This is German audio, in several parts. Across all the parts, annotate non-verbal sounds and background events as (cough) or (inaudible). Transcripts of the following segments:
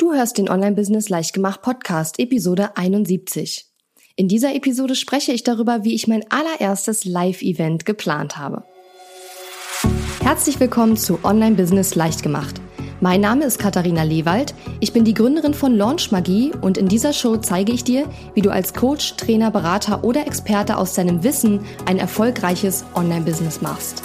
Du hörst den Online-Business Leichtgemacht Podcast, Episode 71. In dieser Episode spreche ich darüber, wie ich mein allererstes Live-Event geplant habe. Herzlich willkommen zu Online-Business Leichtgemacht. Mein Name ist Katharina Lewald, ich bin die Gründerin von Launch Magie und in dieser Show zeige ich dir, wie du als Coach, Trainer, Berater oder Experte aus deinem Wissen ein erfolgreiches Online-Business machst.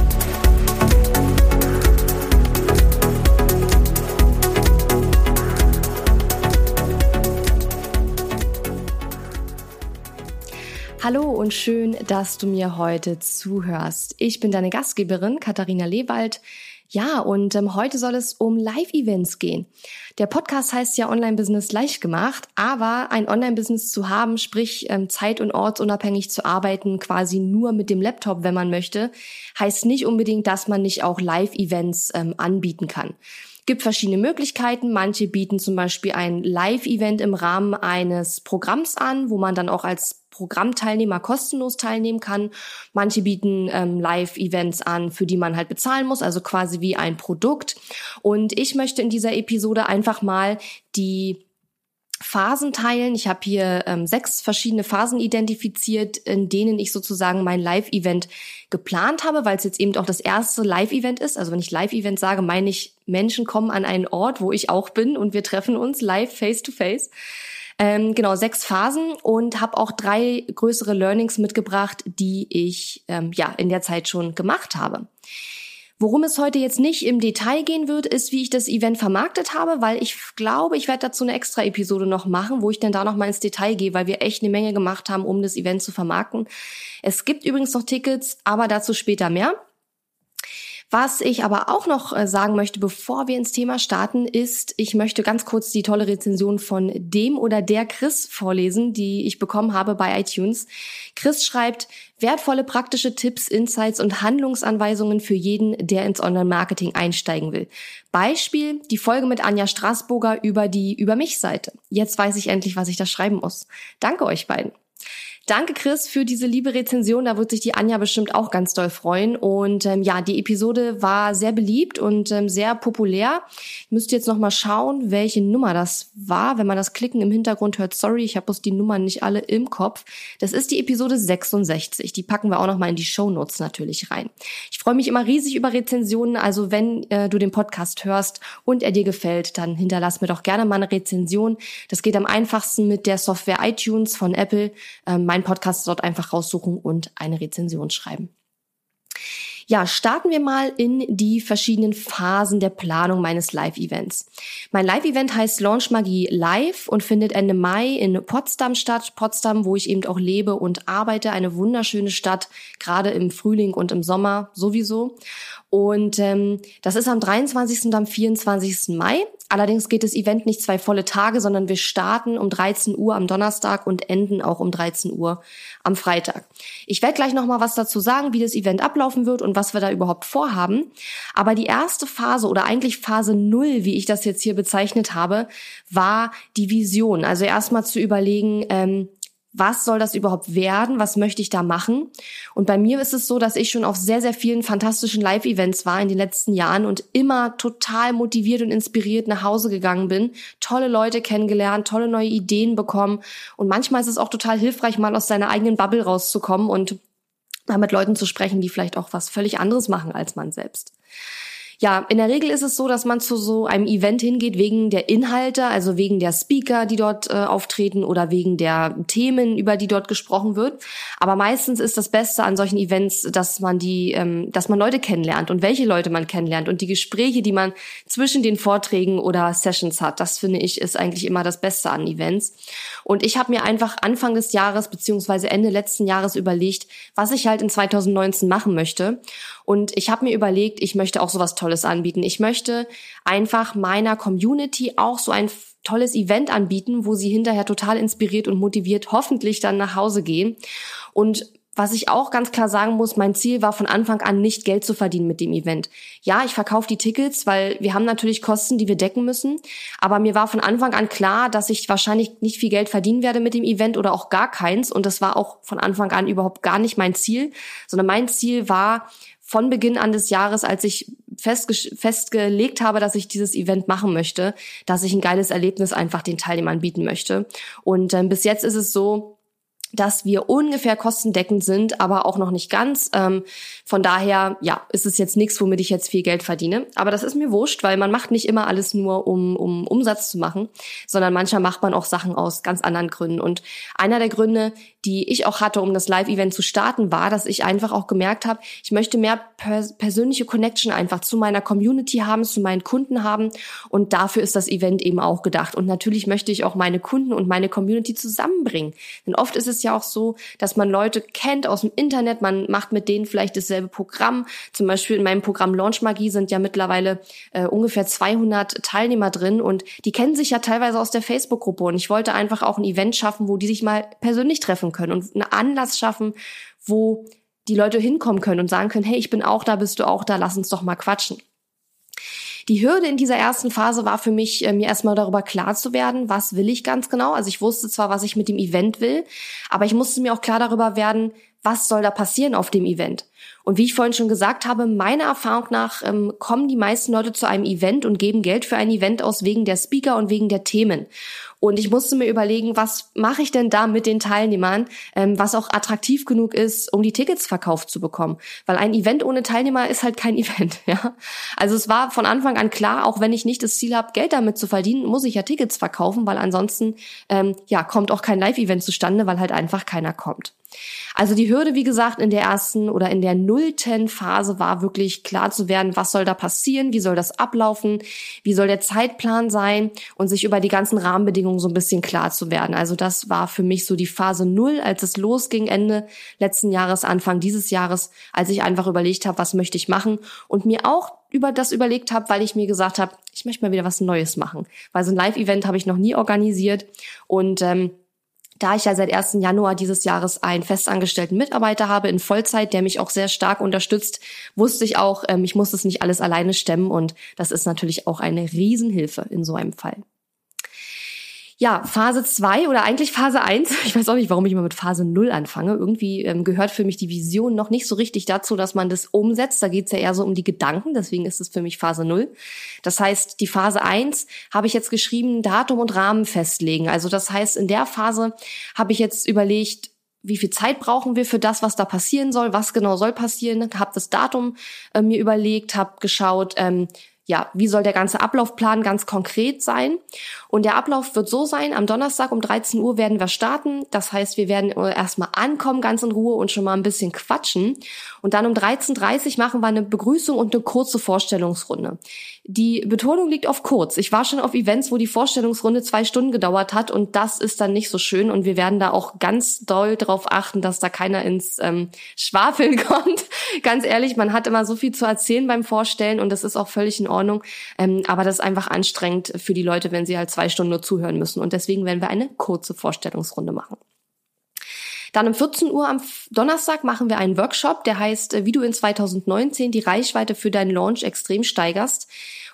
Hallo und schön, dass du mir heute zuhörst. Ich bin deine Gastgeberin Katharina Lewald. Ja, und ähm, heute soll es um Live-Events gehen. Der Podcast heißt ja Online-Business leicht gemacht, aber ein Online-Business zu haben, sprich ähm, zeit- und ortsunabhängig zu arbeiten, quasi nur mit dem Laptop, wenn man möchte, heißt nicht unbedingt, dass man nicht auch Live-Events ähm, anbieten kann gibt verschiedene Möglichkeiten. Manche bieten zum Beispiel ein Live-Event im Rahmen eines Programms an, wo man dann auch als Programmteilnehmer kostenlos teilnehmen kann. Manche bieten ähm, Live-Events an, für die man halt bezahlen muss, also quasi wie ein Produkt. Und ich möchte in dieser Episode einfach mal die Phasen teilen. Ich habe hier ähm, sechs verschiedene Phasen identifiziert, in denen ich sozusagen mein Live-Event geplant habe, weil es jetzt eben auch das erste Live-Event ist. Also wenn ich Live-Event sage, meine ich, Menschen kommen an einen Ort, wo ich auch bin und wir treffen uns live face-to-face. face ähm, genau, sechs Phasen und habe auch drei größere Learnings mitgebracht, die ich ähm, ja in der Zeit schon gemacht habe. Worum es heute jetzt nicht im Detail gehen wird, ist, wie ich das Event vermarktet habe, weil ich glaube, ich werde dazu eine extra Episode noch machen, wo ich dann da noch mal ins Detail gehe, weil wir echt eine Menge gemacht haben, um das Event zu vermarkten. Es gibt übrigens noch Tickets, aber dazu später mehr. Was ich aber auch noch äh, sagen möchte, bevor wir ins Thema starten, ist, ich möchte ganz kurz die tolle Rezension von dem oder der Chris vorlesen, die ich bekommen habe bei iTunes. Chris schreibt, wertvolle praktische Tipps, Insights und Handlungsanweisungen für jeden, der ins Online-Marketing einsteigen will. Beispiel, die Folge mit Anja Straßburger über die Über mich Seite. Jetzt weiß ich endlich, was ich da schreiben muss. Danke euch beiden. Danke, Chris, für diese liebe Rezension. Da wird sich die Anja bestimmt auch ganz doll freuen. Und ähm, ja, die Episode war sehr beliebt und ähm, sehr populär. Ich müsste jetzt noch mal schauen, welche Nummer das war. Wenn man das Klicken im Hintergrund hört, sorry, ich habe bloß die Nummern nicht alle im Kopf. Das ist die Episode 66. Die packen wir auch noch mal in die Show Notes natürlich rein. Ich freue mich immer riesig über Rezensionen. Also wenn äh, du den Podcast hörst und er dir gefällt, dann hinterlass mir doch gerne mal eine Rezension. Das geht am einfachsten mit der Software iTunes von Apple. Ähm, meinen Podcast dort einfach raussuchen und eine Rezension schreiben. Ja, starten wir mal in die verschiedenen Phasen der Planung meines Live-Events. Mein Live-Event heißt Launch Magie Live und findet Ende Mai in Potsdam statt. Potsdam, wo ich eben auch lebe und arbeite. Eine wunderschöne Stadt, gerade im Frühling und im Sommer sowieso. Und ähm, das ist am 23. und am 24. Mai. Allerdings geht das Event nicht zwei volle Tage, sondern wir starten um 13 Uhr am Donnerstag und enden auch um 13 Uhr am Freitag. Ich werde gleich noch mal was dazu sagen, wie das Event ablaufen wird und was wir da überhaupt vorhaben. Aber die erste Phase oder eigentlich Phase null, wie ich das jetzt hier bezeichnet habe, war die Vision. Also erstmal zu überlegen, ähm, was soll das überhaupt werden? Was möchte ich da machen? Und bei mir ist es so, dass ich schon auf sehr, sehr vielen fantastischen Live-Events war in den letzten Jahren und immer total motiviert und inspiriert nach Hause gegangen bin, tolle Leute kennengelernt, tolle neue Ideen bekommen. Und manchmal ist es auch total hilfreich, mal aus seiner eigenen Bubble rauszukommen und mal mit Leuten zu sprechen, die vielleicht auch was völlig anderes machen als man selbst. Ja, in der Regel ist es so, dass man zu so einem Event hingeht wegen der Inhalte, also wegen der Speaker, die dort äh, auftreten oder wegen der Themen, über die dort gesprochen wird. Aber meistens ist das Beste an solchen Events, dass man die, ähm, dass man Leute kennenlernt und welche Leute man kennenlernt und die Gespräche, die man zwischen den Vorträgen oder Sessions hat. Das finde ich ist eigentlich immer das Beste an Events. Und ich habe mir einfach Anfang des Jahres beziehungsweise Ende letzten Jahres überlegt, was ich halt in 2019 machen möchte. Und ich habe mir überlegt, ich möchte auch sowas Tolles anbieten. Ich möchte einfach meiner Community auch so ein tolles Event anbieten, wo sie hinterher total inspiriert und motiviert hoffentlich dann nach Hause gehen. Und was ich auch ganz klar sagen muss, mein Ziel war von Anfang an nicht Geld zu verdienen mit dem Event. Ja, ich verkaufe die Tickets, weil wir haben natürlich Kosten, die wir decken müssen. Aber mir war von Anfang an klar, dass ich wahrscheinlich nicht viel Geld verdienen werde mit dem Event oder auch gar keins. Und das war auch von Anfang an überhaupt gar nicht mein Ziel, sondern mein Ziel war, von Beginn an des Jahres, als ich festgelegt habe, dass ich dieses Event machen möchte, dass ich ein geiles Erlebnis einfach den Teilnehmern bieten möchte. Und ähm, bis jetzt ist es so, dass wir ungefähr kostendeckend sind, aber auch noch nicht ganz. Ähm, von daher, ja, ist es jetzt nichts, womit ich jetzt viel Geld verdiene. Aber das ist mir wurscht, weil man macht nicht immer alles nur, um, um Umsatz zu machen, sondern manchmal macht man auch Sachen aus ganz anderen Gründen. Und einer der Gründe, die ich auch hatte, um das Live-Event zu starten, war, dass ich einfach auch gemerkt habe, ich möchte mehr pers persönliche Connection einfach zu meiner Community haben, zu meinen Kunden haben. Und dafür ist das Event eben auch gedacht. Und natürlich möchte ich auch meine Kunden und meine Community zusammenbringen. Denn oft ist es ja auch so, dass man Leute kennt aus dem Internet, man macht mit denen vielleicht dasselbe Programm. Zum Beispiel in meinem Programm Launch Magie sind ja mittlerweile äh, ungefähr 200 Teilnehmer drin und die kennen sich ja teilweise aus der Facebook-Gruppe und ich wollte einfach auch ein Event schaffen, wo die sich mal persönlich treffen können und einen Anlass schaffen, wo die Leute hinkommen können und sagen können, hey, ich bin auch da, bist du auch da, lass uns doch mal quatschen. Die Hürde in dieser ersten Phase war für mich, äh, mir erstmal darüber klar zu werden, was will ich ganz genau. Also ich wusste zwar, was ich mit dem Event will, aber ich musste mir auch klar darüber werden, was soll da passieren auf dem Event. Und wie ich vorhin schon gesagt habe, meiner Erfahrung nach ähm, kommen die meisten Leute zu einem Event und geben Geld für ein Event aus wegen der Speaker und wegen der Themen. Und ich musste mir überlegen, was mache ich denn da mit den Teilnehmern, ähm, was auch attraktiv genug ist, um die Tickets verkauft zu bekommen. Weil ein Event ohne Teilnehmer ist halt kein (laughs) Event. Ja? Also es war von Anfang an klar, auch wenn ich nicht das Ziel habe, Geld damit zu verdienen, muss ich ja Tickets verkaufen, weil ansonsten ähm, ja kommt auch kein Live-Event zustande, weil halt einfach keiner kommt. Also die Hürde, wie gesagt, in der ersten oder in der nullten Phase war wirklich klar zu werden, was soll da passieren, wie soll das ablaufen, wie soll der Zeitplan sein und sich über die ganzen Rahmenbedingungen so ein bisschen klar zu werden. Also das war für mich so die Phase null, als es losging Ende letzten Jahres, Anfang dieses Jahres, als ich einfach überlegt habe, was möchte ich machen und mir auch über das überlegt habe, weil ich mir gesagt habe, ich möchte mal wieder was Neues machen. Weil so ein Live-Event habe ich noch nie organisiert und ähm, da ich ja seit 1. Januar dieses Jahres einen festangestellten Mitarbeiter habe in Vollzeit, der mich auch sehr stark unterstützt, wusste ich auch, ähm, ich muss das nicht alles alleine stemmen und das ist natürlich auch eine Riesenhilfe in so einem Fall. Ja, Phase 2 oder eigentlich Phase 1, (laughs) ich weiß auch nicht, warum ich immer mit Phase 0 anfange. Irgendwie ähm, gehört für mich die Vision noch nicht so richtig dazu, dass man das umsetzt. Da geht's ja eher so um die Gedanken, deswegen ist es für mich Phase 0. Das heißt, die Phase 1 habe ich jetzt geschrieben, Datum und Rahmen festlegen. Also das heißt, in der Phase habe ich jetzt überlegt, wie viel Zeit brauchen wir für das, was da passieren soll, was genau soll passieren, habe das Datum äh, mir überlegt, habe geschaut, ähm, ja, wie soll der ganze Ablaufplan ganz konkret sein? Und der Ablauf wird so sein, am Donnerstag um 13 Uhr werden wir starten. Das heißt, wir werden erstmal ankommen, ganz in Ruhe und schon mal ein bisschen quatschen. Und dann um 13.30 Uhr machen wir eine Begrüßung und eine kurze Vorstellungsrunde. Die Betonung liegt auf kurz. Ich war schon auf Events, wo die Vorstellungsrunde zwei Stunden gedauert hat und das ist dann nicht so schön und wir werden da auch ganz doll darauf achten, dass da keiner ins ähm, Schwafeln (laughs) kommt. ganz ehrlich, man hat immer so viel zu erzählen beim Vorstellen und das ist auch völlig in Ordnung. Ähm, aber das ist einfach anstrengend für die Leute, wenn sie halt zwei Stunden nur zuhören müssen und deswegen werden wir eine kurze Vorstellungsrunde machen. Dann um 14 Uhr am Donnerstag machen wir einen Workshop, der heißt, äh, wie du in 2019 die Reichweite für deinen Launch extrem steigerst.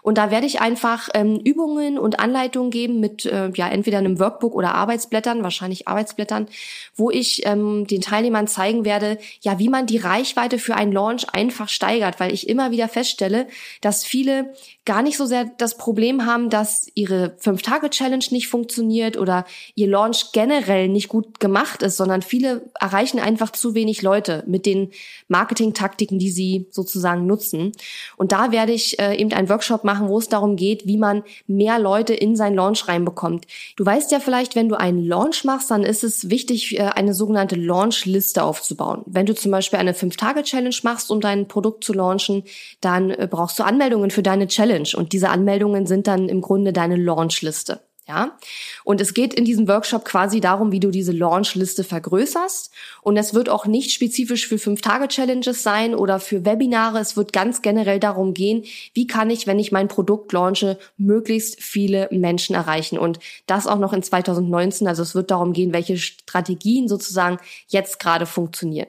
Und da werde ich einfach ähm, Übungen und Anleitungen geben mit äh, ja entweder einem Workbook oder Arbeitsblättern, wahrscheinlich Arbeitsblättern, wo ich ähm, den Teilnehmern zeigen werde, ja, wie man die Reichweite für einen Launch einfach steigert, weil ich immer wieder feststelle, dass viele gar nicht so sehr das Problem haben, dass ihre Fünf-Tage-Challenge nicht funktioniert oder ihr Launch generell nicht gut gemacht ist, sondern viele erreichen einfach zu wenig Leute mit den Marketing-Taktiken, die sie sozusagen nutzen. Und da werde ich äh, eben einen Workshop machen, wo es darum geht, wie man mehr Leute in sein Launch reinbekommt. Du weißt ja vielleicht, wenn du einen Launch machst, dann ist es wichtig, äh, eine sogenannte Launch-Liste aufzubauen. Wenn du zum Beispiel eine Fünf-Tage-Challenge machst, um dein Produkt zu launchen, dann äh, brauchst du Anmeldungen für deine. Challenge und diese Anmeldungen sind dann im Grunde deine Launchliste. Ja, und es geht in diesem Workshop quasi darum, wie du diese Launchliste vergrößerst. Und es wird auch nicht spezifisch für Fünf-Tage-Challenges sein oder für Webinare. Es wird ganz generell darum gehen, wie kann ich, wenn ich mein Produkt launche, möglichst viele Menschen erreichen. Und das auch noch in 2019. Also es wird darum gehen, welche Strategien sozusagen jetzt gerade funktionieren.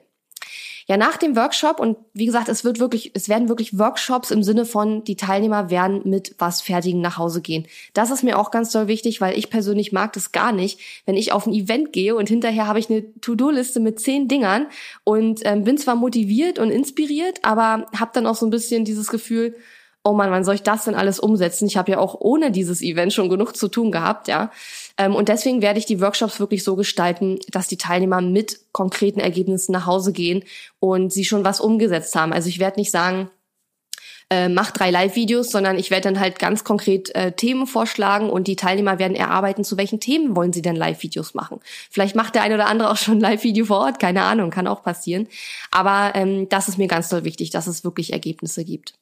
Ja, nach dem Workshop und wie gesagt, es wird wirklich, es werden wirklich Workshops im Sinne von, die Teilnehmer werden mit was Fertigen nach Hause gehen. Das ist mir auch ganz doll wichtig, weil ich persönlich mag das gar nicht, wenn ich auf ein Event gehe und hinterher habe ich eine To-Do-Liste mit zehn Dingern und ähm, bin zwar motiviert und inspiriert, aber habe dann auch so ein bisschen dieses Gefühl, oh man, wann soll ich das denn alles umsetzen? Ich habe ja auch ohne dieses Event schon genug zu tun gehabt, ja. Ähm, und deswegen werde ich die Workshops wirklich so gestalten, dass die Teilnehmer mit konkreten Ergebnissen nach Hause gehen und sie schon was umgesetzt haben. Also ich werde nicht sagen, äh, mach drei Live-Videos, sondern ich werde dann halt ganz konkret äh, Themen vorschlagen und die Teilnehmer werden erarbeiten, zu welchen Themen wollen sie denn Live-Videos machen. Vielleicht macht der eine oder andere auch schon ein Live-Video vor Ort, keine Ahnung, kann auch passieren. Aber ähm, das ist mir ganz toll wichtig, dass es wirklich Ergebnisse gibt.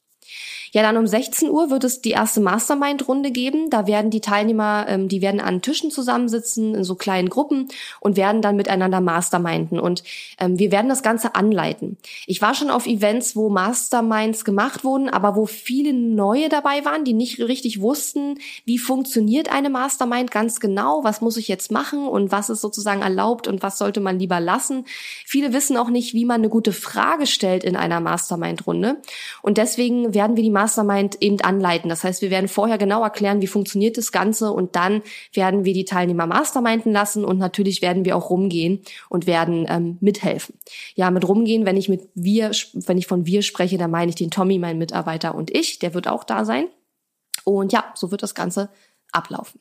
Ja, dann um 16 Uhr wird es die erste Mastermind-Runde geben. Da werden die Teilnehmer, ähm, die werden an Tischen zusammensitzen in so kleinen Gruppen und werden dann miteinander masterminden. Und ähm, wir werden das Ganze anleiten. Ich war schon auf Events, wo Masterminds gemacht wurden, aber wo viele neue dabei waren, die nicht richtig wussten, wie funktioniert eine Mastermind ganz genau, was muss ich jetzt machen und was ist sozusagen erlaubt und was sollte man lieber lassen. Viele wissen auch nicht, wie man eine gute Frage stellt in einer Mastermind-Runde. Und deswegen werden wir die Mastermind eben anleiten. Das heißt, wir werden vorher genau erklären, wie funktioniert das Ganze und dann werden wir die Teilnehmer masterminden lassen und natürlich werden wir auch rumgehen und werden ähm, mithelfen. Ja, mit rumgehen, wenn ich mit wir, wenn ich von wir spreche, dann meine ich den Tommy, mein Mitarbeiter und ich, der wird auch da sein. Und ja, so wird das Ganze ablaufen.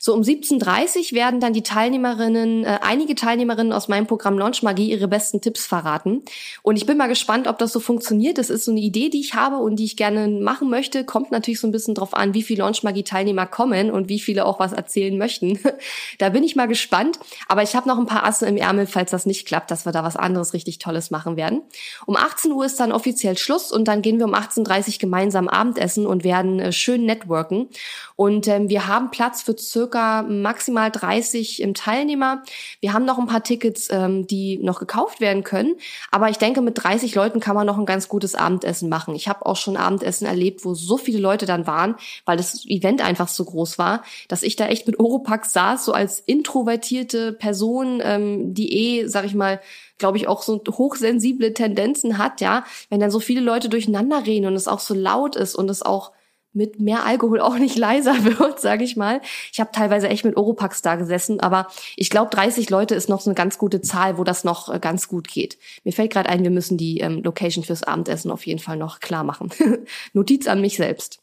So um 17.30 werden dann die Teilnehmerinnen, äh, einige Teilnehmerinnen aus meinem Programm Launch Magie ihre besten Tipps verraten. Und ich bin mal gespannt, ob das so funktioniert. Das ist so eine Idee, die ich habe und die ich gerne machen möchte. Kommt natürlich so ein bisschen drauf an, wie viele Launch Magie Teilnehmer kommen und wie viele auch was erzählen möchten. (laughs) da bin ich mal gespannt. Aber ich habe noch ein paar Asse im Ärmel, falls das nicht klappt, dass wir da was anderes richtig Tolles machen werden. Um 18 Uhr ist dann offiziell Schluss und dann gehen wir um 18.30 Uhr gemeinsam Abendessen und werden äh, schön networken. Und ähm, wir haben Platz für circa maximal 30 Teilnehmer. Wir haben noch ein paar Tickets, ähm, die noch gekauft werden können. Aber ich denke, mit 30 Leuten kann man noch ein ganz gutes Abendessen machen. Ich habe auch schon Abendessen erlebt, wo so viele Leute dann waren, weil das Event einfach so groß war, dass ich da echt mit Oropax saß, so als introvertierte Person, ähm, die eh, sag ich mal, glaube ich, auch so hochsensible Tendenzen hat, ja, wenn dann so viele Leute durcheinander reden und es auch so laut ist und es auch mit mehr Alkohol auch nicht (laughs) leiser wird, sage ich mal. Ich habe teilweise echt mit Oropax da gesessen, aber ich glaube 30 Leute ist noch so eine ganz gute Zahl, wo das noch äh, ganz gut geht. Mir fällt gerade ein, wir müssen die ähm, Location fürs Abendessen auf jeden Fall noch klar machen. (laughs) Notiz an mich selbst.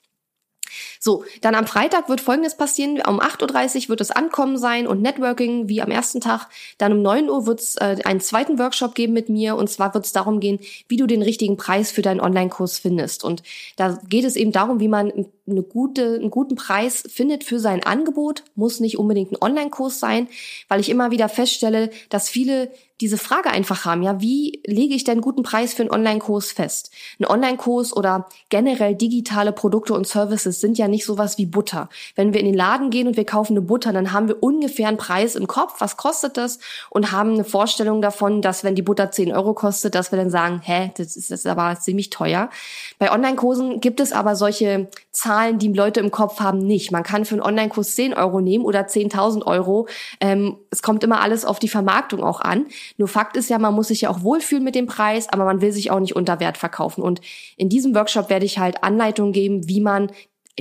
So, dann am Freitag wird Folgendes passieren. Um 8.30 Uhr wird es Ankommen sein und Networking wie am ersten Tag. Dann um 9 Uhr wird es äh, einen zweiten Workshop geben mit mir und zwar wird es darum gehen, wie du den richtigen Preis für deinen Online-Kurs findest. Und da geht es eben darum, wie man eine gute, einen guten Preis findet für sein Angebot. Muss nicht unbedingt ein Online-Kurs sein, weil ich immer wieder feststelle, dass viele diese Frage einfach haben, ja, wie lege ich denn guten Preis für einen Online-Kurs fest? Ein Online-Kurs oder generell digitale Produkte und Services sind ja nicht sowas wie Butter. Wenn wir in den Laden gehen und wir kaufen eine Butter, dann haben wir ungefähr einen Preis im Kopf, was kostet das? Und haben eine Vorstellung davon, dass wenn die Butter 10 Euro kostet, dass wir dann sagen, hä, das ist, das ist aber ziemlich teuer. Bei Online-Kursen gibt es aber solche Zahlen, die Leute im Kopf haben, nicht. Man kann für einen Online-Kurs 10 Euro nehmen oder 10.000 Euro. Ähm, es kommt immer alles auf die Vermarktung auch an. Nur Fakt ist ja, man muss sich ja auch wohlfühlen mit dem Preis, aber man will sich auch nicht unter Wert verkaufen. Und in diesem Workshop werde ich halt Anleitungen geben, wie man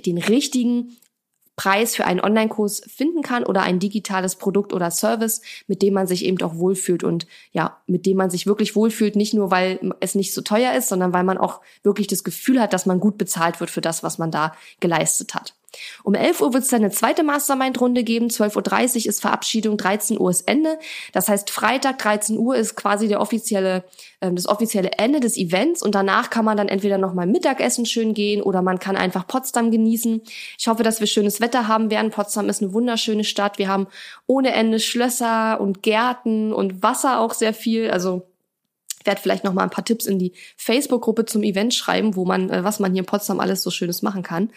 den richtigen Preis für einen Online-Kurs finden kann oder ein digitales Produkt oder Service, mit dem man sich eben auch wohlfühlt und ja, mit dem man sich wirklich wohlfühlt, nicht nur weil es nicht so teuer ist, sondern weil man auch wirklich das Gefühl hat, dass man gut bezahlt wird für das, was man da geleistet hat. Um 11 Uhr wird es dann eine zweite Mastermind-Runde geben. 12.30 Uhr ist Verabschiedung, 13 Uhr ist Ende. Das heißt, Freitag 13 Uhr ist quasi der offizielle, äh, das offizielle Ende des Events und danach kann man dann entweder nochmal Mittagessen schön gehen oder man kann einfach Potsdam genießen. Ich hoffe, dass wir schönes Wetter haben werden. Potsdam ist eine wunderschöne Stadt. Wir haben ohne Ende Schlösser und Gärten und Wasser auch sehr viel. Also werde vielleicht noch mal ein paar Tipps in die Facebook-Gruppe zum Event schreiben, wo man, äh, was man hier in Potsdam alles so Schönes machen kann.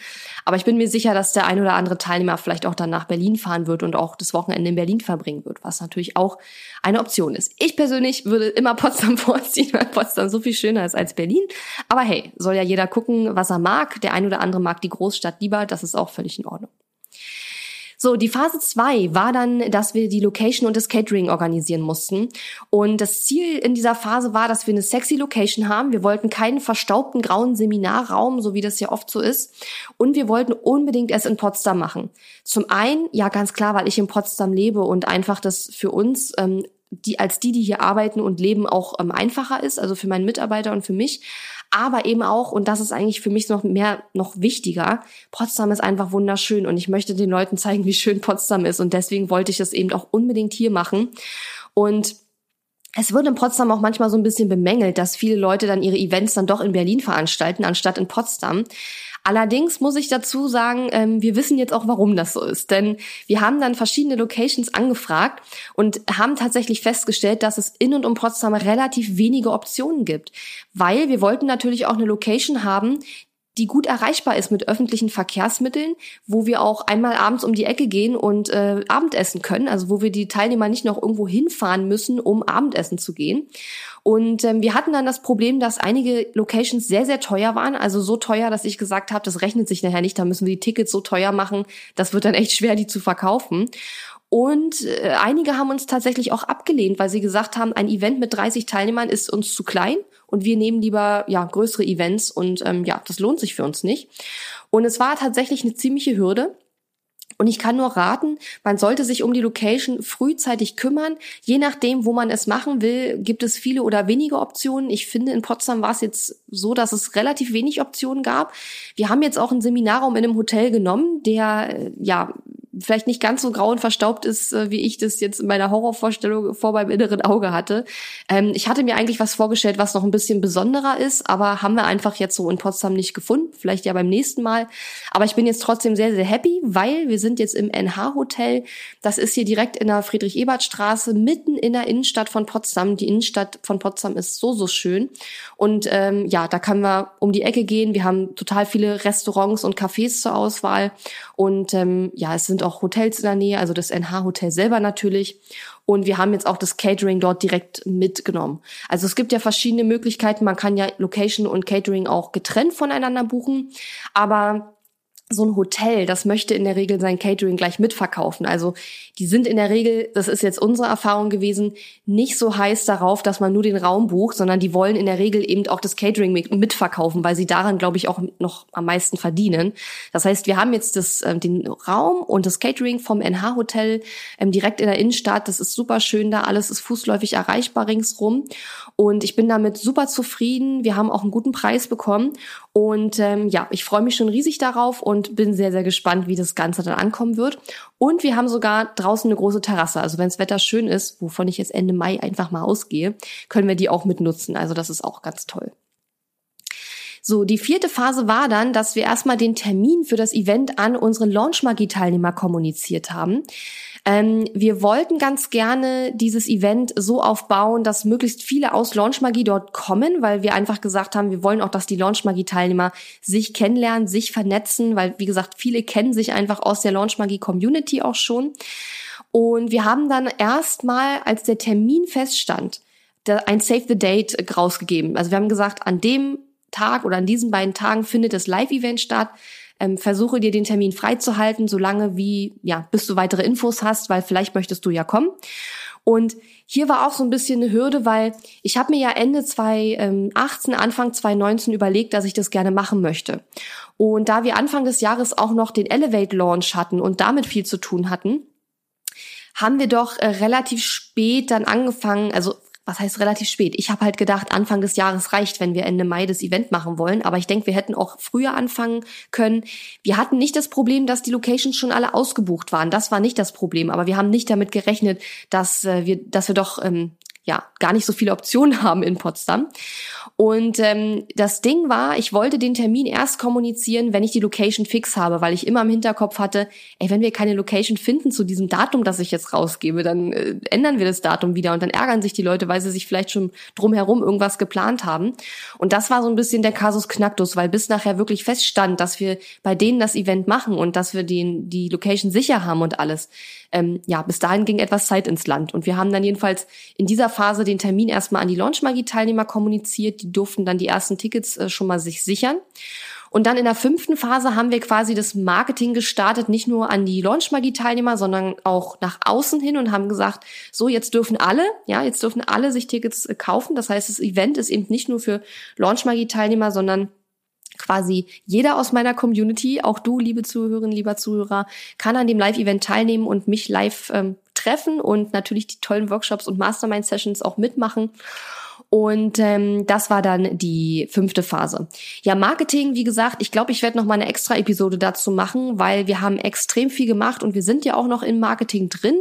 Aber ich bin mir sicher, dass der ein oder andere Teilnehmer vielleicht auch dann nach Berlin fahren wird und auch das Wochenende in Berlin verbringen wird, was natürlich auch eine Option ist. Ich persönlich würde immer Potsdam (laughs) vorziehen, weil Potsdam so viel schöner ist als Berlin. Aber hey, soll ja jeder gucken, was er mag. Der ein oder andere mag die Großstadt lieber. Das ist auch völlig in Ordnung. So, die Phase zwei war dann, dass wir die Location und das Catering organisieren mussten. Und das Ziel in dieser Phase war, dass wir eine sexy Location haben. Wir wollten keinen verstaubten grauen Seminarraum, so wie das ja oft so ist. Und wir wollten unbedingt es in Potsdam machen. Zum einen, ja ganz klar, weil ich in Potsdam lebe und einfach das für uns ähm, die als die, die hier arbeiten und leben, auch ähm, einfacher ist, also für meinen Mitarbeiter und für mich aber eben auch, und das ist eigentlich für mich noch mehr, noch wichtiger, Potsdam ist einfach wunderschön und ich möchte den Leuten zeigen, wie schön Potsdam ist und deswegen wollte ich das eben auch unbedingt hier machen und es wird in Potsdam auch manchmal so ein bisschen bemängelt, dass viele Leute dann ihre Events dann doch in Berlin veranstalten, anstatt in Potsdam. Allerdings muss ich dazu sagen, ähm, wir wissen jetzt auch, warum das so ist. Denn wir haben dann verschiedene Locations angefragt und haben tatsächlich festgestellt, dass es in und um Potsdam relativ wenige Optionen gibt. Weil wir wollten natürlich auch eine Location haben, die gut erreichbar ist mit öffentlichen Verkehrsmitteln, wo wir auch einmal abends um die Ecke gehen und äh, Abendessen können, also wo wir die Teilnehmer nicht noch irgendwo hinfahren müssen, um Abendessen zu gehen. Und ähm, wir hatten dann das Problem, dass einige Locations sehr, sehr teuer waren, also so teuer, dass ich gesagt habe, das rechnet sich nachher nicht, da müssen wir die Tickets so teuer machen, das wird dann echt schwer, die zu verkaufen. Und äh, einige haben uns tatsächlich auch abgelehnt, weil sie gesagt haben, ein Event mit 30 Teilnehmern ist uns zu klein und wir nehmen lieber ja größere Events und ähm, ja, das lohnt sich für uns nicht. Und es war tatsächlich eine ziemliche Hürde. Und ich kann nur raten, man sollte sich um die Location frühzeitig kümmern. Je nachdem, wo man es machen will, gibt es viele oder wenige Optionen. Ich finde, in Potsdam war es jetzt so, dass es relativ wenig Optionen gab. Wir haben jetzt auch einen Seminarraum in einem Hotel genommen, der äh, ja vielleicht nicht ganz so grau und verstaubt ist, äh, wie ich das jetzt in meiner Horrorvorstellung vor meinem inneren Auge hatte. Ähm, ich hatte mir eigentlich was vorgestellt, was noch ein bisschen besonderer ist, aber haben wir einfach jetzt so in Potsdam nicht gefunden. Vielleicht ja beim nächsten Mal. Aber ich bin jetzt trotzdem sehr, sehr happy, weil wir sind jetzt im NH-Hotel. Das ist hier direkt in der Friedrich-Ebert-Straße, mitten in der Innenstadt von Potsdam. Die Innenstadt von Potsdam ist so, so schön. Und ähm, ja, da können wir um die Ecke gehen. Wir haben total viele Restaurants und Cafés zur Auswahl. Und ähm, ja, es sind auch Hotels in der Nähe, also das NH-Hotel selber natürlich. Und wir haben jetzt auch das Catering dort direkt mitgenommen. Also es gibt ja verschiedene Möglichkeiten. Man kann ja Location und Catering auch getrennt voneinander buchen. Aber so ein Hotel, das möchte in der Regel sein Catering gleich mitverkaufen. Also die sind in der Regel, das ist jetzt unsere Erfahrung gewesen, nicht so heiß darauf, dass man nur den Raum bucht, sondern die wollen in der Regel eben auch das Catering mitverkaufen, weil sie daran, glaube ich, auch noch am meisten verdienen. Das heißt, wir haben jetzt das, äh, den Raum und das Catering vom NH Hotel ähm, direkt in der Innenstadt. Das ist super schön da, alles ist fußläufig erreichbar ringsrum. Und ich bin damit super zufrieden. Wir haben auch einen guten Preis bekommen. Und ähm, ja, ich freue mich schon riesig darauf und bin sehr, sehr gespannt, wie das Ganze dann ankommen wird. Und wir haben sogar draußen eine große Terrasse. Also wenn das Wetter schön ist, wovon ich jetzt Ende Mai einfach mal ausgehe, können wir die auch mitnutzen. Also das ist auch ganz toll. So, die vierte Phase war dann, dass wir erstmal den Termin für das Event an unsere Launch Magie Teilnehmer kommuniziert haben. Ähm, wir wollten ganz gerne dieses Event so aufbauen, dass möglichst viele aus Launchmagie dort kommen, weil wir einfach gesagt haben, wir wollen auch, dass die Launchmagie-Teilnehmer sich kennenlernen, sich vernetzen, weil, wie gesagt, viele kennen sich einfach aus der Launchmagie-Community auch schon. Und wir haben dann erstmal, als der Termin feststand, ein Save the Date rausgegeben. Also wir haben gesagt, an dem Tag oder an diesen beiden Tagen findet das Live-Event statt ähm, versuche dir den Termin freizuhalten, solange wie, ja, bis du weitere Infos hast, weil vielleicht möchtest du ja kommen. Und hier war auch so ein bisschen eine Hürde, weil ich habe mir ja Ende 2018, Anfang 2019 überlegt, dass ich das gerne machen möchte. Und da wir Anfang des Jahres auch noch den Elevate Launch hatten und damit viel zu tun hatten, haben wir doch äh, relativ spät dann angefangen, also was heißt relativ spät? Ich habe halt gedacht, Anfang des Jahres reicht, wenn wir Ende Mai das Event machen wollen. Aber ich denke, wir hätten auch früher anfangen können. Wir hatten nicht das Problem, dass die Locations schon alle ausgebucht waren. Das war nicht das Problem. Aber wir haben nicht damit gerechnet, dass äh, wir, dass wir doch ähm, ja gar nicht so viele Optionen (laughs) haben in Potsdam. Und ähm, das Ding war, ich wollte den Termin erst kommunizieren, wenn ich die Location fix habe, weil ich immer im Hinterkopf hatte, ey, wenn wir keine Location finden zu diesem Datum, das ich jetzt rausgebe, dann äh, ändern wir das Datum wieder und dann ärgern sich die Leute, weil sie sich vielleicht schon drumherum irgendwas geplant haben. Und das war so ein bisschen der Kasus Knacktus, weil bis nachher wirklich feststand, dass wir bei denen das Event machen und dass wir den, die Location sicher haben und alles. Ähm, ja, bis dahin ging etwas Zeit ins Land. Und wir haben dann jedenfalls in dieser Phase den Termin erstmal an die Launch Magie Teilnehmer kommuniziert. Die durften dann die ersten Tickets äh, schon mal sich sichern. Und dann in der fünften Phase haben wir quasi das Marketing gestartet, nicht nur an die Launchmagie-Teilnehmer, sondern auch nach außen hin und haben gesagt, so jetzt dürfen alle, ja, jetzt dürfen alle sich Tickets äh, kaufen. Das heißt, das Event ist eben nicht nur für Launchmagie-Teilnehmer, sondern quasi jeder aus meiner Community, auch du, liebe Zuhörerinnen, lieber Zuhörer, kann an dem Live-Event teilnehmen und mich live ähm, treffen und natürlich die tollen Workshops und Mastermind-Sessions auch mitmachen. Und ähm, das war dann die fünfte Phase. Ja, Marketing, wie gesagt, ich glaube, ich werde noch mal eine extra Episode dazu machen, weil wir haben extrem viel gemacht und wir sind ja auch noch im Marketing drin.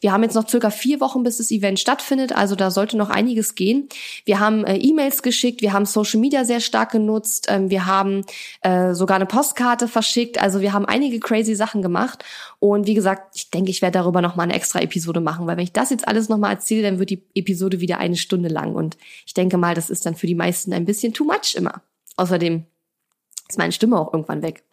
Wir haben jetzt noch circa vier Wochen, bis das Event stattfindet, also da sollte noch einiges gehen. Wir haben äh, E-Mails geschickt, wir haben Social Media sehr stark genutzt, ähm, wir haben äh, sogar eine Postkarte verschickt, also wir haben einige crazy Sachen gemacht. Und wie gesagt, ich denke, ich werde darüber noch mal eine extra Episode machen, weil wenn ich das jetzt alles noch mal erzähle, dann wird die Episode wieder eine Stunde lang und ich denke mal, das ist dann für die meisten ein bisschen too much immer. Außerdem ist meine Stimme auch irgendwann weg.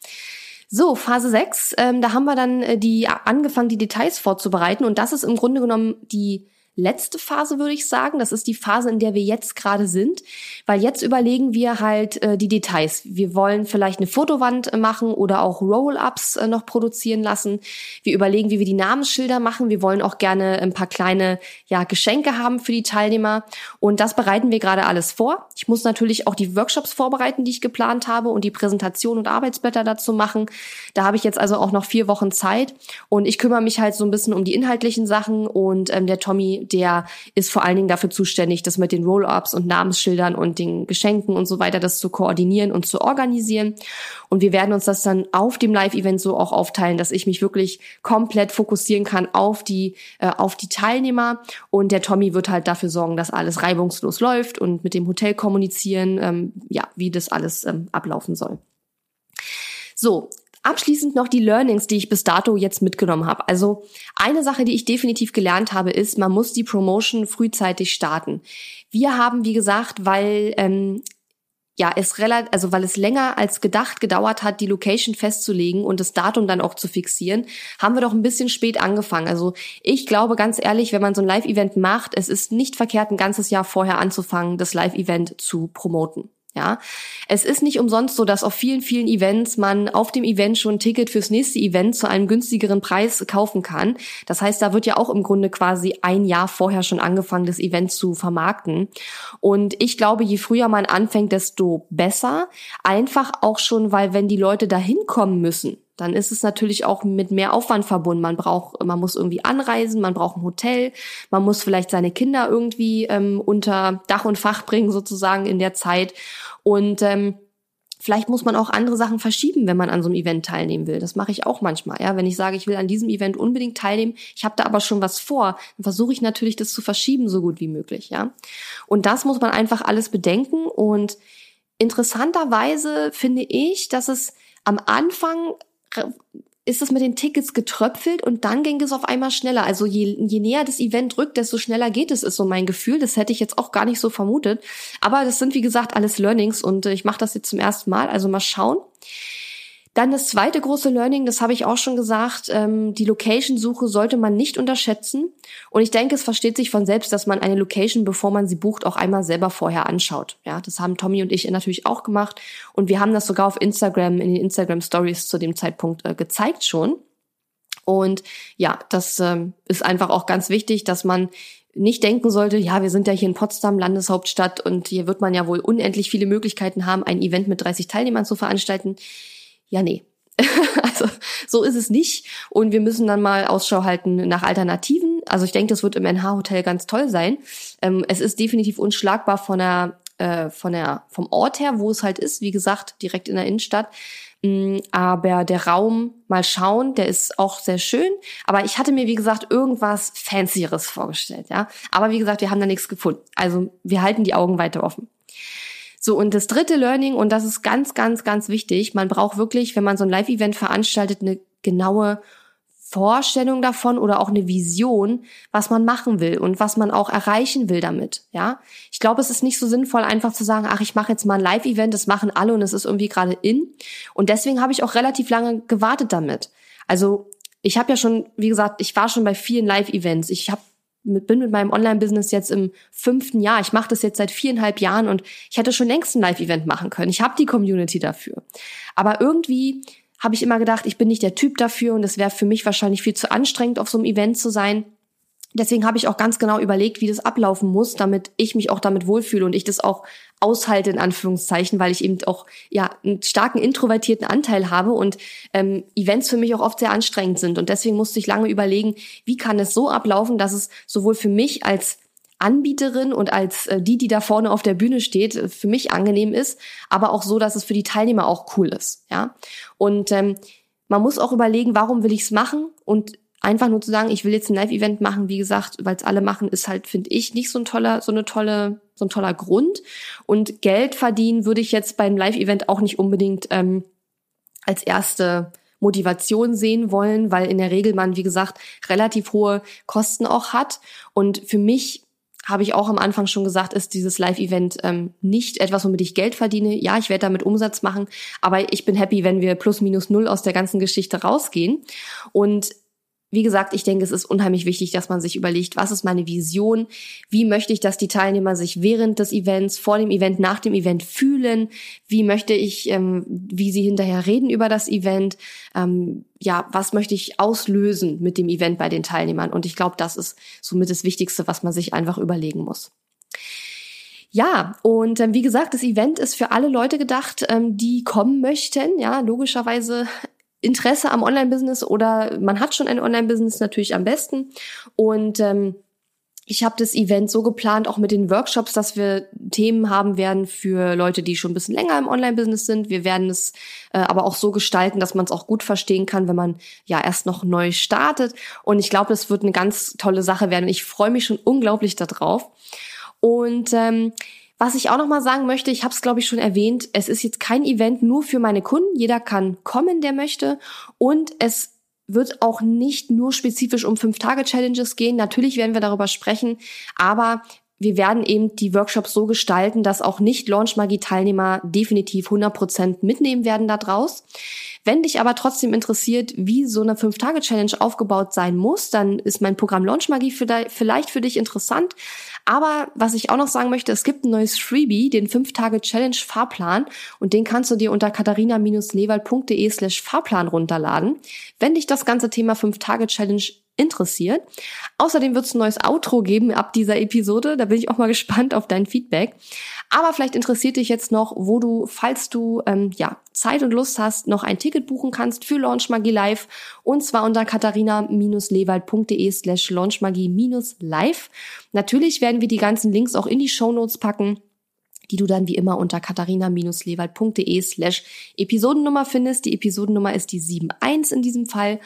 So, Phase 6, ähm, da haben wir dann äh, die angefangen, die Details vorzubereiten und das ist im Grunde genommen die letzte Phase, würde ich sagen. Das ist die Phase, in der wir jetzt gerade sind, weil jetzt überlegen wir halt äh, die Details. Wir wollen vielleicht eine Fotowand machen oder auch Roll-ups äh, noch produzieren lassen. Wir überlegen, wie wir die Namensschilder machen. Wir wollen auch gerne ein paar kleine ja, Geschenke haben für die Teilnehmer und das bereiten wir gerade alles vor. Ich muss natürlich auch die Workshops vorbereiten, die ich geplant habe und die Präsentation und Arbeitsblätter dazu machen. Da habe ich jetzt also auch noch vier Wochen Zeit und ich kümmere mich halt so ein bisschen um die inhaltlichen Sachen und ähm, der Tommy der ist vor allen Dingen dafür zuständig, das mit den Roll-ups und Namensschildern und den Geschenken und so weiter, das zu koordinieren und zu organisieren. Und wir werden uns das dann auf dem Live-Event so auch aufteilen, dass ich mich wirklich komplett fokussieren kann auf die, äh, auf die Teilnehmer. Und der Tommy wird halt dafür sorgen, dass alles reibungslos läuft und mit dem Hotel kommunizieren, ähm, ja, wie das alles ähm, ablaufen soll. So, Abschließend noch die Learnings, die ich bis dato jetzt mitgenommen habe. Also eine Sache, die ich definitiv gelernt habe, ist, man muss die Promotion frühzeitig starten. Wir haben, wie gesagt, weil ähm, ja, es relativ, also weil es länger als gedacht gedauert hat, die Location festzulegen und das Datum dann auch zu fixieren, haben wir doch ein bisschen spät angefangen. Also ich glaube ganz ehrlich, wenn man so ein Live-Event macht, es ist nicht verkehrt, ein ganzes Jahr vorher anzufangen, das Live-Event zu promoten. Ja, es ist nicht umsonst so, dass auf vielen, vielen Events man auf dem Event schon ein Ticket fürs nächste Event zu einem günstigeren Preis kaufen kann. Das heißt, da wird ja auch im Grunde quasi ein Jahr vorher schon angefangen, das Event zu vermarkten. Und ich glaube, je früher man anfängt, desto besser. Einfach auch schon, weil wenn die Leute da hinkommen müssen, dann ist es natürlich auch mit mehr Aufwand verbunden. Man braucht, man muss irgendwie anreisen, man braucht ein Hotel, man muss vielleicht seine Kinder irgendwie ähm, unter Dach und Fach bringen sozusagen in der Zeit und ähm, Vielleicht muss man auch andere Sachen verschieben, wenn man an so einem Event teilnehmen will. Das mache ich auch manchmal. Ja, wenn ich sage, ich will an diesem Event unbedingt teilnehmen, ich habe da aber schon was vor, dann versuche ich natürlich, das zu verschieben, so gut wie möglich. Ja, und das muss man einfach alles bedenken. Und interessanterweise finde ich, dass es am Anfang ist es mit den Tickets getröpfelt und dann ging es auf einmal schneller. Also je, je näher das Event rückt, desto schneller geht es, ist so mein Gefühl. Das hätte ich jetzt auch gar nicht so vermutet. Aber das sind, wie gesagt, alles Learnings und äh, ich mache das jetzt zum ersten Mal. Also mal schauen. Dann das zweite große Learning, das habe ich auch schon gesagt, ähm, die Location-Suche sollte man nicht unterschätzen. Und ich denke, es versteht sich von selbst, dass man eine Location, bevor man sie bucht, auch einmal selber vorher anschaut. Ja, das haben Tommy und ich natürlich auch gemacht. Und wir haben das sogar auf Instagram, in den Instagram Stories zu dem Zeitpunkt äh, gezeigt schon. Und ja, das ähm, ist einfach auch ganz wichtig, dass man nicht denken sollte, ja, wir sind ja hier in Potsdam, Landeshauptstadt, und hier wird man ja wohl unendlich viele Möglichkeiten haben, ein Event mit 30 Teilnehmern zu veranstalten ja, nee. (laughs) also so ist es nicht. Und wir müssen dann mal Ausschau halten nach Alternativen. Also ich denke, das wird im NH-Hotel ganz toll sein. Ähm, es ist definitiv unschlagbar von der, äh, von der, vom Ort her, wo es halt ist. Wie gesagt, direkt in der Innenstadt. Mm, aber der Raum, mal schauen, der ist auch sehr schön. Aber ich hatte mir, wie gesagt, irgendwas Fancyeres vorgestellt, ja. Aber wie gesagt, wir haben da nichts gefunden. Also wir halten die Augen weiter offen. So, und das dritte Learning, und das ist ganz, ganz, ganz wichtig, man braucht wirklich, wenn man so ein Live-Event veranstaltet, eine genaue Vorstellung davon oder auch eine Vision, was man machen will und was man auch erreichen will damit. Ja, ich glaube, es ist nicht so sinnvoll, einfach zu sagen, ach, ich mache jetzt mal ein Live-Event, das machen alle und es ist irgendwie gerade in. Und deswegen habe ich auch relativ lange gewartet damit. Also ich habe ja schon, wie gesagt, ich war schon bei vielen Live-Events. Ich habe mit, bin mit meinem Online-Business jetzt im fünften Jahr. Ich mache das jetzt seit viereinhalb Jahren und ich hätte schon längst ein Live-Event machen können. Ich habe die Community dafür. Aber irgendwie habe ich immer gedacht, ich bin nicht der Typ dafür und es wäre für mich wahrscheinlich viel zu anstrengend, auf so einem Event zu sein. Deswegen habe ich auch ganz genau überlegt, wie das ablaufen muss, damit ich mich auch damit wohlfühle und ich das auch aushalte in Anführungszeichen, weil ich eben auch ja einen starken introvertierten Anteil habe und ähm, Events für mich auch oft sehr anstrengend sind und deswegen musste ich lange überlegen, wie kann es so ablaufen, dass es sowohl für mich als Anbieterin und als äh, die, die da vorne auf der Bühne steht, äh, für mich angenehm ist, aber auch so, dass es für die Teilnehmer auch cool ist, ja. Und ähm, man muss auch überlegen, warum will ich es machen und einfach nur zu sagen, ich will jetzt ein Live-Event machen, wie gesagt, weil es alle machen, ist halt, finde ich, nicht so ein toller, so eine tolle, so ein toller Grund. Und Geld verdienen würde ich jetzt beim Live-Event auch nicht unbedingt ähm, als erste Motivation sehen wollen, weil in der Regel man, wie gesagt, relativ hohe Kosten auch hat. Und für mich habe ich auch am Anfang schon gesagt, ist dieses Live-Event ähm, nicht etwas, womit ich Geld verdiene. Ja, ich werde damit Umsatz machen, aber ich bin happy, wenn wir plus minus null aus der ganzen Geschichte rausgehen. Und wie gesagt, ich denke, es ist unheimlich wichtig, dass man sich überlegt, was ist meine Vision? Wie möchte ich, dass die Teilnehmer sich während des Events, vor dem Event, nach dem Event fühlen? Wie möchte ich, ähm, wie sie hinterher reden über das Event? Ähm, ja, was möchte ich auslösen mit dem Event bei den Teilnehmern? Und ich glaube, das ist somit das Wichtigste, was man sich einfach überlegen muss. Ja, und ähm, wie gesagt, das Event ist für alle Leute gedacht, ähm, die kommen möchten. Ja, logischerweise Interesse am Online-Business oder man hat schon ein Online-Business natürlich am besten. Und ähm, ich habe das Event so geplant, auch mit den Workshops, dass wir Themen haben werden für Leute, die schon ein bisschen länger im Online-Business sind. Wir werden es äh, aber auch so gestalten, dass man es auch gut verstehen kann, wenn man ja erst noch neu startet. Und ich glaube, das wird eine ganz tolle Sache werden. Ich freue mich schon unglaublich darauf. Und ähm, was ich auch noch mal sagen möchte, ich habe es glaube ich schon erwähnt, es ist jetzt kein Event nur für meine Kunden. Jeder kann kommen, der möchte. Und es wird auch nicht nur spezifisch um fünf Tage Challenges gehen. Natürlich werden wir darüber sprechen, aber wir werden eben die Workshops so gestalten, dass auch nicht Launch Magie Teilnehmer definitiv 100 Prozent mitnehmen werden da draus. Wenn dich aber trotzdem interessiert, wie so eine 5-Tage-Challenge aufgebaut sein muss, dann ist mein Programm Launch Magie vielleicht für dich interessant. Aber was ich auch noch sagen möchte, es gibt ein neues Freebie, den 5-Tage-Challenge-Fahrplan und den kannst du dir unter katharina-lewald.de slash Fahrplan runterladen. Wenn dich das ganze Thema 5-Tage-Challenge interessiert. Außerdem wird es ein neues Outro geben ab dieser Episode. Da bin ich auch mal (laughs) gespannt auf dein Feedback. Aber vielleicht interessiert dich jetzt noch, wo du, falls du ähm, ja Zeit und Lust hast, noch ein Ticket buchen kannst für Launch Magie Live und zwar unter katharina-lewald.de slash launchmagie-live. Natürlich werden wir die ganzen Links auch in die Show Notes packen die du dann wie immer unter katharina-lewald.de slash Episodennummer findest. Die Episodennummer ist die 7.1 in diesem Fall.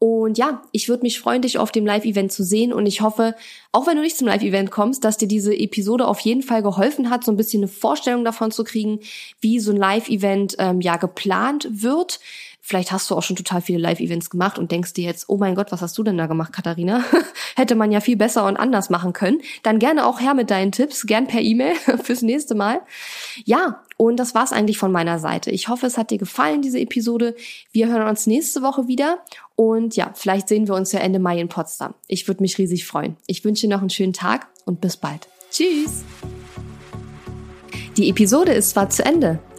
Und ja, ich würde mich freuen, dich auf dem Live-Event zu sehen. Und ich hoffe, auch wenn du nicht zum Live-Event kommst, dass dir diese Episode auf jeden Fall geholfen hat, so ein bisschen eine Vorstellung davon zu kriegen, wie so ein Live-Event ähm, ja geplant wird. Vielleicht hast du auch schon total viele Live-Events gemacht und denkst dir jetzt, oh mein Gott, was hast du denn da gemacht, Katharina? (laughs) Hätte man ja viel besser und anders machen können. Dann gerne auch her mit deinen Tipps, gern per E-Mail (laughs) fürs nächste Mal. Ja, und das war's eigentlich von meiner Seite. Ich hoffe, es hat dir gefallen, diese Episode. Wir hören uns nächste Woche wieder. Und ja, vielleicht sehen wir uns ja Ende Mai in Potsdam. Ich würde mich riesig freuen. Ich wünsche dir noch einen schönen Tag und bis bald. Tschüss! Die Episode ist zwar zu Ende,